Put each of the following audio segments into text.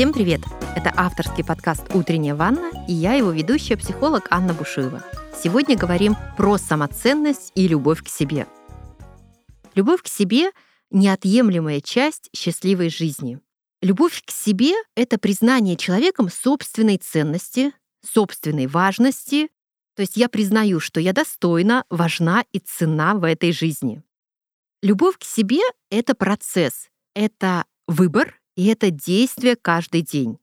Всем привет! Это авторский подкаст «Утренняя ванна» и я его ведущая, психолог Анна Бушуева. Сегодня говорим про самоценность и любовь к себе. Любовь к себе — неотъемлемая часть счастливой жизни. Любовь к себе — это признание человеком собственной ценности, собственной важности, то есть я признаю, что я достойна, важна и цена в этой жизни. Любовь к себе — это процесс, это выбор, и это действие каждый день.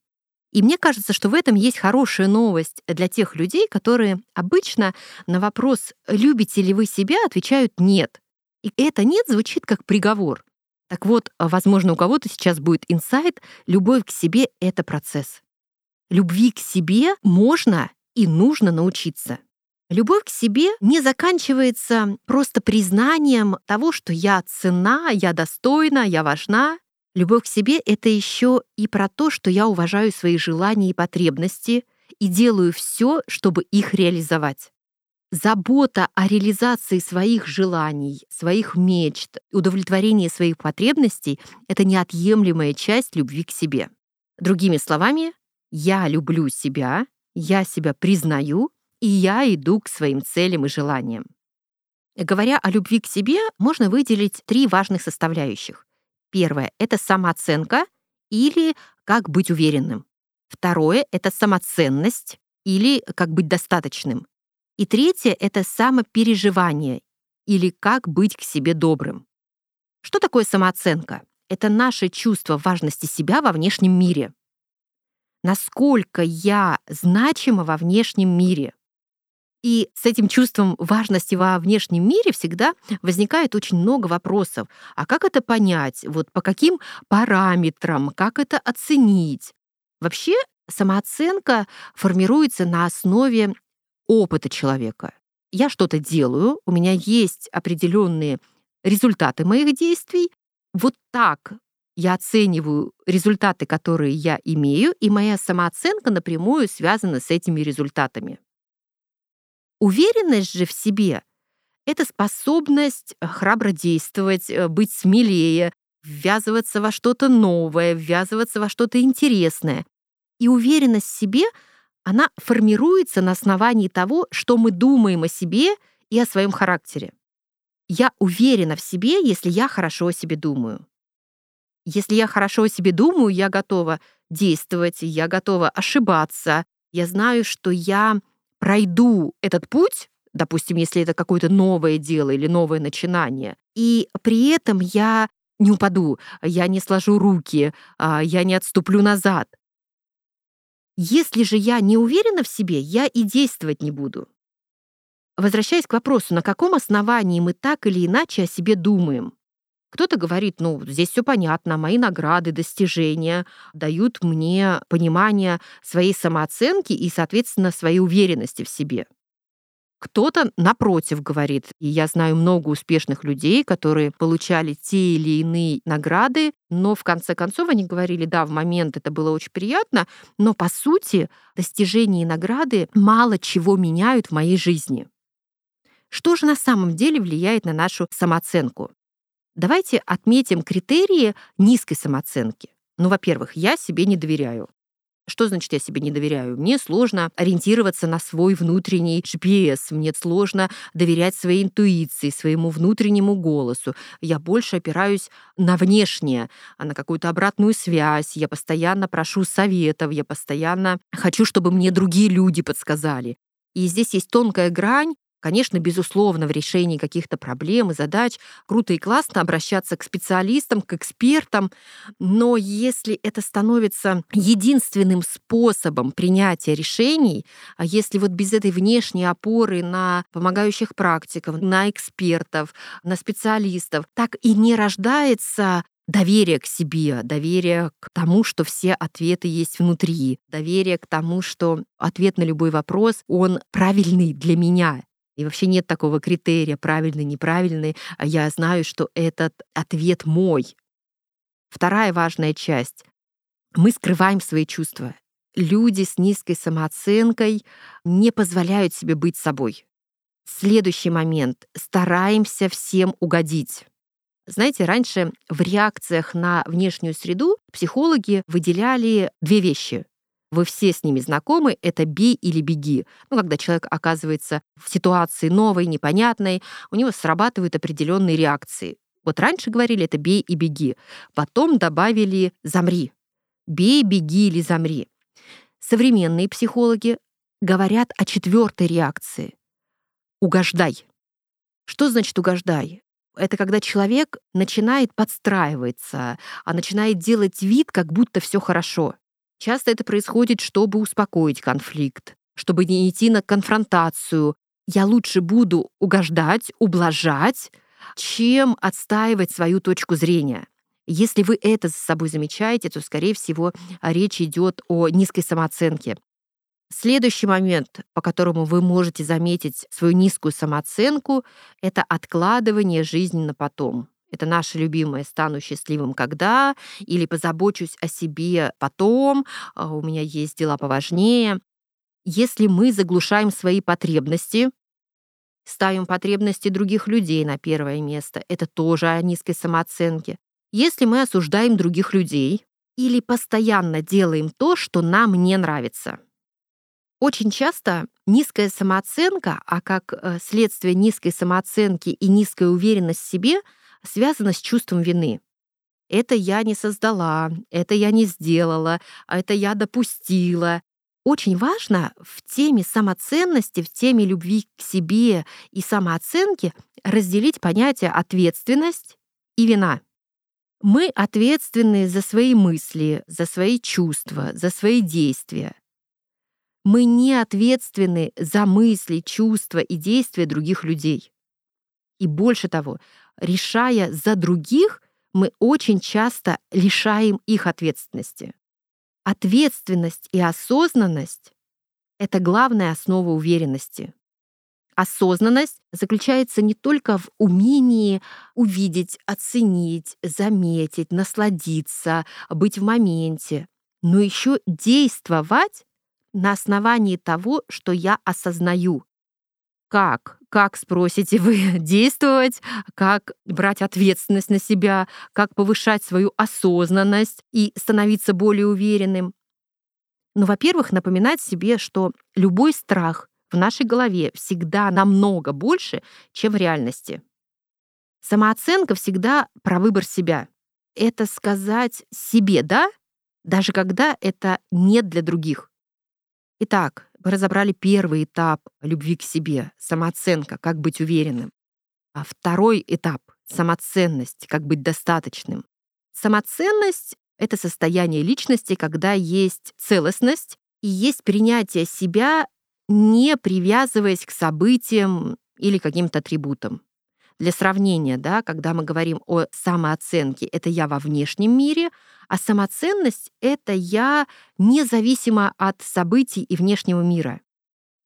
И мне кажется, что в этом есть хорошая новость для тех людей, которые обычно на вопрос «любите ли вы себя?» отвечают «нет». И это «нет» звучит как приговор. Так вот, возможно, у кого-то сейчас будет инсайт «любовь к себе — это процесс». Любви к себе можно и нужно научиться. Любовь к себе не заканчивается просто признанием того, что я цена, я достойна, я важна. Любовь к себе — это еще и про то, что я уважаю свои желания и потребности и делаю все, чтобы их реализовать. Забота о реализации своих желаний, своих мечт, удовлетворении своих потребностей — это неотъемлемая часть любви к себе. Другими словами, я люблю себя, я себя признаю, и я иду к своим целям и желаниям. Говоря о любви к себе, можно выделить три важных составляющих. Первое — это самооценка или как быть уверенным. Второе — это самоценность или как быть достаточным. И третье — это самопереживание или как быть к себе добрым. Что такое самооценка? Это наше чувство важности себя во внешнем мире. Насколько я значима во внешнем мире. И с этим чувством важности во внешнем мире всегда возникает очень много вопросов. А как это понять? Вот по каким параметрам? Как это оценить? Вообще самооценка формируется на основе опыта человека. Я что-то делаю, у меня есть определенные результаты моих действий. Вот так я оцениваю результаты, которые я имею, и моя самооценка напрямую связана с этими результатами. Уверенность же в себе — это способность э, храбро действовать, э, быть смелее, ввязываться во что-то новое, ввязываться во что-то интересное. И уверенность в себе, она формируется на основании того, что мы думаем о себе и о своем характере. Я уверена в себе, если я хорошо о себе думаю. Если я хорошо о себе думаю, я готова действовать, я готова ошибаться, я знаю, что я пройду этот путь, допустим, если это какое-то новое дело или новое начинание, и при этом я не упаду, я не сложу руки, а, я не отступлю назад. Если же я не уверена в себе, я и действовать не буду. Возвращаясь к вопросу, на каком основании мы так или иначе о себе думаем? Кто-то говорит, ну, здесь все понятно, мои награды, достижения дают мне понимание своей самооценки и, соответственно, своей уверенности в себе. Кто-то, напротив, говорит, и я знаю много успешных людей, которые получали те или иные награды, но в конце концов они говорили, да, в момент это было очень приятно, но по сути достижения и награды мало чего меняют в моей жизни. Что же на самом деле влияет на нашу самооценку? Давайте отметим критерии низкой самооценки. Ну, во-первых, я себе не доверяю. Что значит я себе не доверяю? Мне сложно ориентироваться на свой внутренний GPS, мне сложно доверять своей интуиции, своему внутреннему голосу. Я больше опираюсь на внешнее, на какую-то обратную связь. Я постоянно прошу советов, я постоянно хочу, чтобы мне другие люди подсказали. И здесь есть тонкая грань Конечно, безусловно, в решении каких-то проблем и задач круто и классно обращаться к специалистам, к экспертам, но если это становится единственным способом принятия решений, а если вот без этой внешней опоры на помогающих практиков, на экспертов, на специалистов, так и не рождается доверие к себе, доверие к тому, что все ответы есть внутри, доверие к тому, что ответ на любой вопрос, он правильный для меня. И вообще нет такого критерия правильный, неправильный. А я знаю, что этот ответ мой. Вторая важная часть. Мы скрываем свои чувства. Люди с низкой самооценкой не позволяют себе быть собой. Следующий момент. Стараемся всем угодить. Знаете, раньше в реакциях на внешнюю среду психологи выделяли две вещи. Вы все с ними знакомы, это «бей или беги». Ну, когда человек оказывается в ситуации новой, непонятной, у него срабатывают определенные реакции. Вот раньше говорили это «бей и беги», потом добавили «замри». «Бей, беги или замри». Современные психологи говорят о четвертой реакции — «угождай». Что значит «угождай»? Это когда человек начинает подстраиваться, а начинает делать вид, как будто все хорошо. Часто это происходит, чтобы успокоить конфликт, чтобы не идти на конфронтацию. Я лучше буду угождать, ублажать, чем отстаивать свою точку зрения. Если вы это за собой замечаете, то, скорее всего, речь идет о низкой самооценке. Следующий момент, по которому вы можете заметить свою низкую самооценку, это откладывание жизни на потом. Это наше любимое «стану счастливым когда» или «позабочусь о себе потом», а, «у меня есть дела поважнее». Если мы заглушаем свои потребности, ставим потребности других людей на первое место, это тоже о низкой самооценке. Если мы осуждаем других людей или постоянно делаем то, что нам не нравится. Очень часто низкая самооценка, а как э, следствие низкой самооценки и низкая уверенность в себе — связано с чувством вины. Это я не создала, это я не сделала, а это я допустила. Очень важно в теме самоценности, в теме любви к себе и самооценки разделить понятие ответственность и вина. Мы ответственны за свои мысли, за свои чувства, за свои действия. Мы не ответственны за мысли, чувства и действия других людей. И больше того, решая за других, мы очень часто лишаем их ответственности. Ответственность и осознанность — это главная основа уверенности. Осознанность заключается не только в умении увидеть, оценить, заметить, насладиться, быть в моменте, но еще действовать на основании того, что я осознаю. Как? Как, спросите вы, действовать, как брать ответственность на себя, как повышать свою осознанность и становиться более уверенным? Ну, во-первых, напоминать себе, что любой страх в нашей голове всегда намного больше, чем в реальности. Самооценка всегда про выбор себя. Это сказать себе «да», даже когда это нет для других. Итак, мы разобрали первый этап любви к себе, самооценка, как быть уверенным. А второй этап — самоценность, как быть достаточным. Самоценность — это состояние личности, когда есть целостность и есть принятие себя, не привязываясь к событиям или каким-то атрибутам. Для сравнения, да, когда мы говорим о самооценке, это я во внешнем мире, а самоценность — это я независимо от событий и внешнего мира.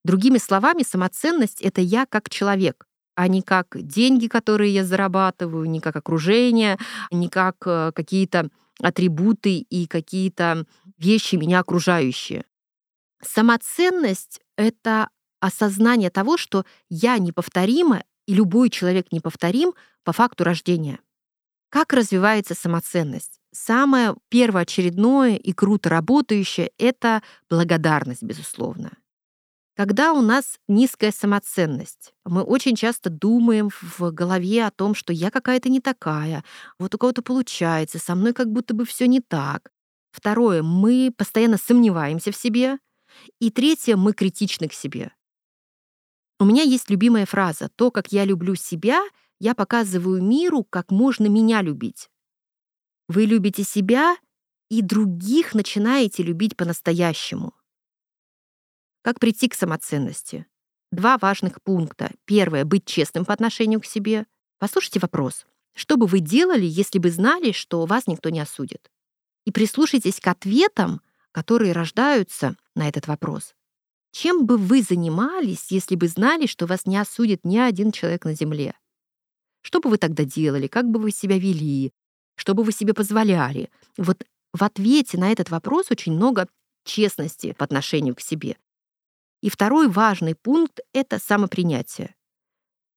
Другими словами, самоценность — это я как человек, а не как деньги, которые я зарабатываю, не как окружение, не как э, какие-то атрибуты и какие-то вещи меня окружающие. Самоценность — это осознание того, что я неповторима и любой человек неповторим по факту рождения. Как развивается самоценность? Самое первоочередное и круто работающее — это благодарность, безусловно. Когда у нас низкая самоценность, мы очень часто думаем в голове о том, что я какая-то не такая, вот у кого-то получается, со мной как будто бы все не так. Второе, мы постоянно сомневаемся в себе. И третье, мы критичны к себе. У меня есть любимая фраза «То, как я люблю себя, я показываю миру, как можно меня любить». Вы любите себя и других начинаете любить по-настоящему. Как прийти к самоценности? Два важных пункта. Первое — быть честным по отношению к себе. Послушайте вопрос. Что бы вы делали, если бы знали, что вас никто не осудит? И прислушайтесь к ответам, которые рождаются на этот вопрос. Чем бы вы занимались, если бы знали, что вас не осудит ни один человек на Земле? Что бы вы тогда делали? Как бы вы себя вели? Что бы вы себе позволяли? Вот в ответе на этот вопрос очень много честности по отношению к себе. И второй важный пункт — это самопринятие.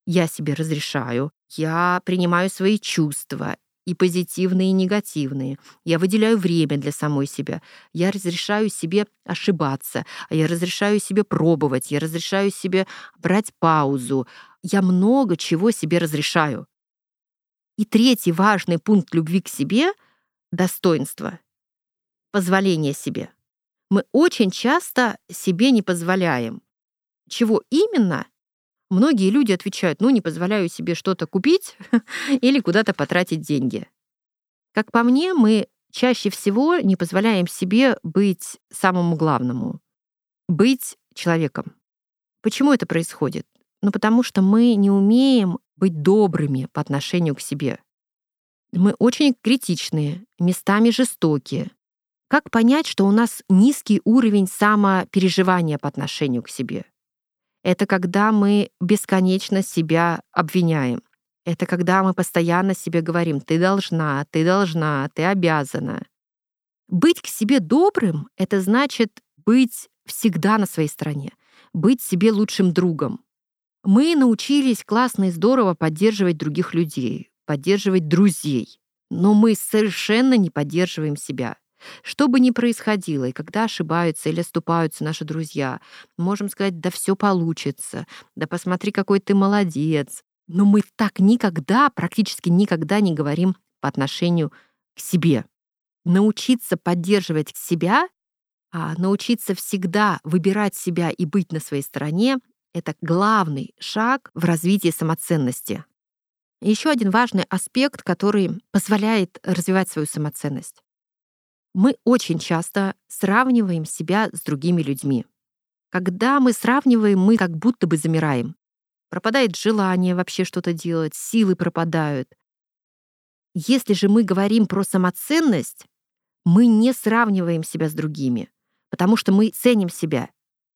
я себе разрешаю, я принимаю свои чувства, и позитивные, и негативные. Я выделяю время для самой себя. Я разрешаю себе ошибаться. Я разрешаю себе пробовать. Я разрешаю себе брать паузу. Я много чего себе разрешаю. И третий важный пункт любви к себе — достоинство, позволение себе. Мы очень часто себе не позволяем. Чего именно? Многие люди отвечают, ну, не позволяю себе что-то купить или куда-то потратить деньги. Как по мне, мы чаще всего не позволяем себе быть самому главному — быть человеком. Почему это происходит? Ну, потому что мы не умеем быть добрыми по отношению к себе. Мы очень критичные, местами жестокие. Как понять, что у нас низкий уровень самопереживания по отношению к себе? Это когда мы бесконечно себя обвиняем. Это когда мы постоянно себе говорим, ты должна, ты должна, ты обязана. Быть к себе добрым — это значит быть всегда на своей стороне, быть себе лучшим другом. Мы научились классно и здорово поддерживать других людей, поддерживать друзей, но мы совершенно не поддерживаем себя. Что бы ни происходило, и когда ошибаются или оступаются наши друзья, можем сказать, да все получится, да посмотри, какой ты молодец. Но мы так никогда, практически никогда не говорим по отношению к себе. Научиться поддерживать себя, а научиться всегда выбирать себя и быть на своей стороне — это главный шаг в развитии самоценности. Еще один важный аспект, который позволяет развивать свою самоценность. Мы очень часто сравниваем себя с другими людьми. Когда мы сравниваем, мы как будто бы замираем. Пропадает желание вообще что-то делать, силы пропадают. Если же мы говорим про самоценность, мы не сравниваем себя с другими, потому что мы ценим себя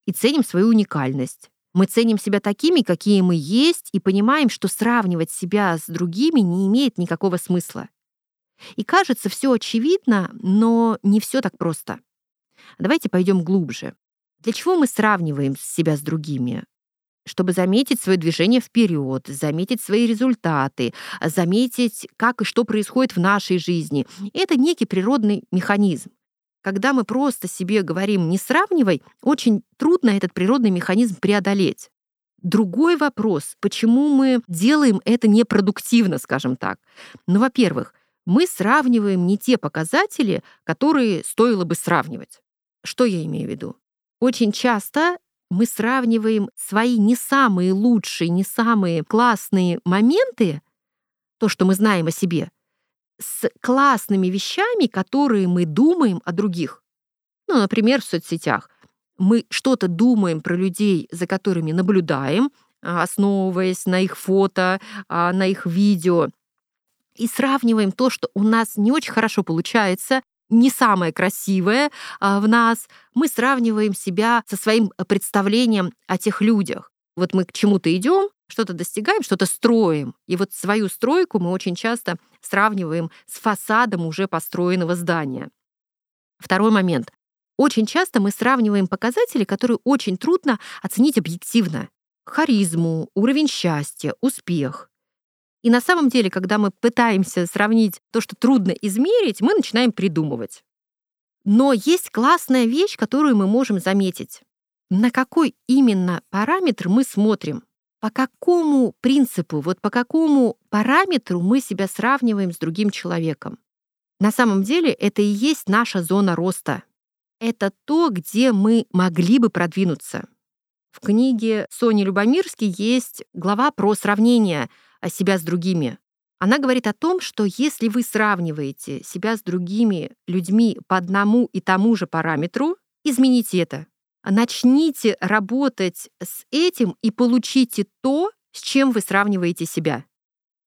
и ценим свою уникальность. Мы ценим себя такими, какие мы есть, и понимаем, что сравнивать себя с другими не имеет никакого смысла. И кажется, все очевидно, но не все так просто. Давайте пойдем глубже. Для чего мы сравниваем себя с другими? Чтобы заметить свое движение вперед, заметить свои результаты, заметить, как и что происходит в нашей жизни. Это некий природный механизм. Когда мы просто себе говорим «не сравнивай», очень трудно этот природный механизм преодолеть. Другой вопрос, почему мы делаем это непродуктивно, скажем так. Ну, во-первых, мы сравниваем не те показатели, которые стоило бы сравнивать. Что я имею в виду? Очень часто мы сравниваем свои не самые лучшие, не самые классные моменты, то, что мы знаем о себе, с классными вещами, которые мы думаем о других. Ну, например, в соцсетях. Мы что-то думаем про людей, за которыми наблюдаем, основываясь на их фото, а, на их видео, и сравниваем то, что у нас не очень хорошо получается, не самое красивое а, в нас, мы сравниваем себя со своим представлением о тех людях. Вот мы к чему-то идем, что-то достигаем, что-то строим. И вот свою стройку мы очень часто сравниваем с фасадом уже построенного здания. Второй момент. Очень часто мы сравниваем показатели, которые очень трудно оценить объективно. Харизму, уровень счастья, успех. И на самом деле, когда мы пытаемся сравнить то, что трудно измерить, мы начинаем придумывать. Но есть классная вещь, которую мы можем заметить. На какой именно параметр мы смотрим? По какому принципу, вот по какому параметру мы себя сравниваем с другим человеком? На самом деле это и есть наша зона роста. Это то, где мы могли бы продвинуться. В книге Сони Любомирски есть глава про сравнение себя с другими. Она говорит о том, что если вы сравниваете себя с другими людьми по одному и тому же параметру, измените это. Начните работать с этим и получите то, с чем вы сравниваете себя.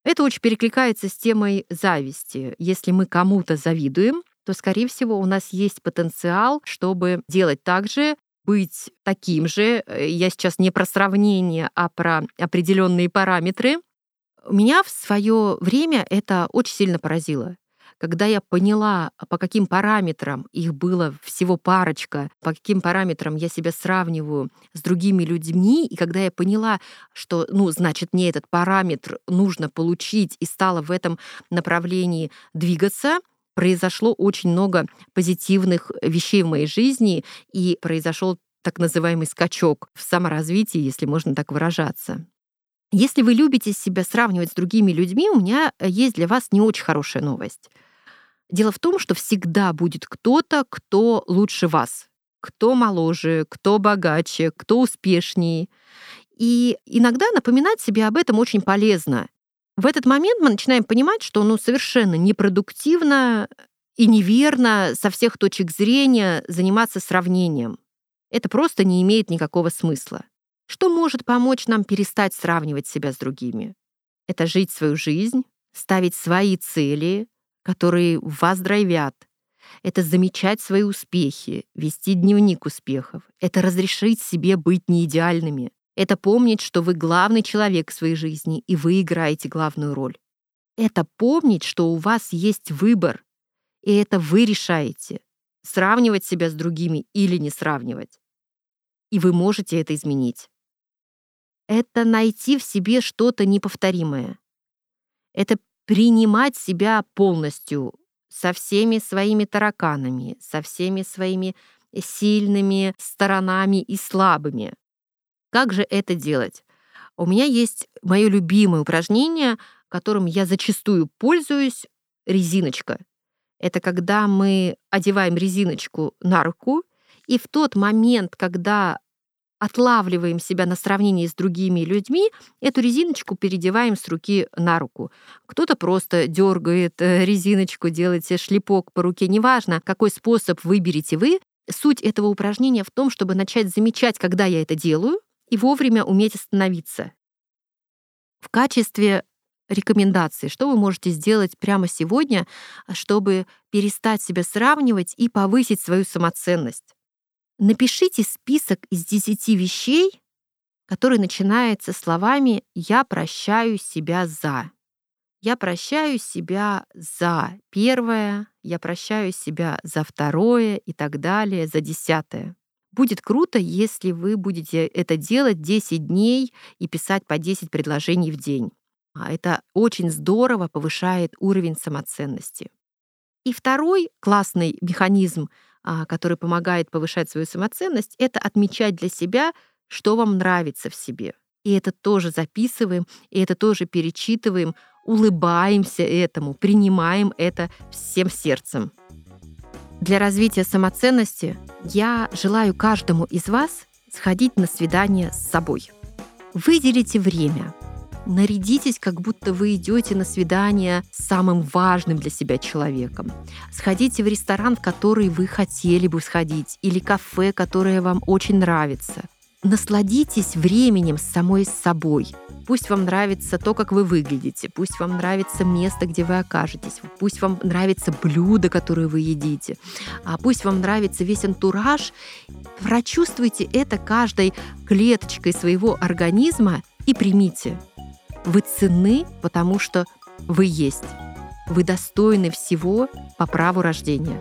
Это очень перекликается с темой зависти. Если мы кому-то завидуем, то, скорее всего, у нас есть потенциал, чтобы делать так же, быть таким же. Я сейчас не про сравнение, а про определенные параметры, меня в свое время это очень сильно поразило. когда я поняла, по каким параметрам их было всего парочка, по каким параметрам я себя сравниваю с другими людьми, и когда я поняла, что, ну, значит, мне этот параметр нужно получить, и стала в этом направлении двигаться, произошло очень много позитивных вещей в моей жизни, и произошел так называемый скачок в саморазвитии, если можно так выражаться. Если вы любите себя сравнивать с другими людьми, у меня есть для вас не очень хорошая новость. Дело в том, что всегда будет кто-то, кто лучше вас, кто моложе, кто богаче, кто успешнее. И иногда напоминать себе об этом очень полезно. В этот момент мы начинаем понимать, что ну, совершенно непродуктивно и неверно со всех точек зрения заниматься сравнением. Это просто не имеет никакого смысла. Что может помочь нам перестать сравнивать себя с другими? Это жить свою жизнь, ставить свои цели, которые вас драйвят. Это замечать свои успехи, вести дневник успехов. Это разрешить себе быть неидеальными. Это помнить, что вы главный человек в своей жизни, и вы играете главную роль. Это помнить, что у вас есть выбор, и это вы решаете, сравнивать себя с другими или не сравнивать. И вы можете это изменить. Это найти в себе что-то неповторимое. Это принимать себя полностью, со всеми своими тараканами, со всеми своими сильными сторонами и слабыми. Как же это делать? У меня есть мое любимое упражнение, которым я зачастую пользуюсь, резиночка. Это когда мы одеваем резиночку на руку, и в тот момент, когда отлавливаем себя на сравнении с другими людьми, эту резиночку передеваем с руки на руку. Кто-то просто дергает э, резиночку, делает себе шлепок по руке, неважно, какой способ выберете вы. Суть этого упражнения в том, чтобы начать замечать, когда я это делаю, и вовремя уметь остановиться. В качестве рекомендации, что вы можете сделать прямо сегодня, чтобы перестать себя сравнивать и повысить свою самоценность. Напишите список из 10 вещей, который начинается словами «Я прощаю себя за». Я прощаю себя за первое, я прощаю себя за второе и так далее, за десятое. Будет круто, если вы будете это делать 10 дней и писать по 10 предложений в день. А это очень здорово повышает уровень самоценности. И второй классный механизм который помогает повышать свою самоценность, это отмечать для себя, что вам нравится в себе. И это тоже записываем, и это тоже перечитываем, улыбаемся этому, принимаем это всем сердцем. Для развития самоценности я желаю каждому из вас сходить на свидание с собой. Выделите время, Нарядитесь, как будто вы идете на свидание с самым важным для себя человеком. Сходите в ресторан, в который вы хотели бы сходить, или кафе, которое вам очень нравится. Насладитесь временем с самой собой. Пусть вам нравится то, как вы выглядите, пусть вам нравится место, где вы окажетесь, пусть вам нравится блюдо, которое вы едите, а пусть вам нравится весь антураж. Прочувствуйте это каждой клеточкой своего организма и примите. Вы ценны, потому что вы есть. Вы достойны всего по праву рождения.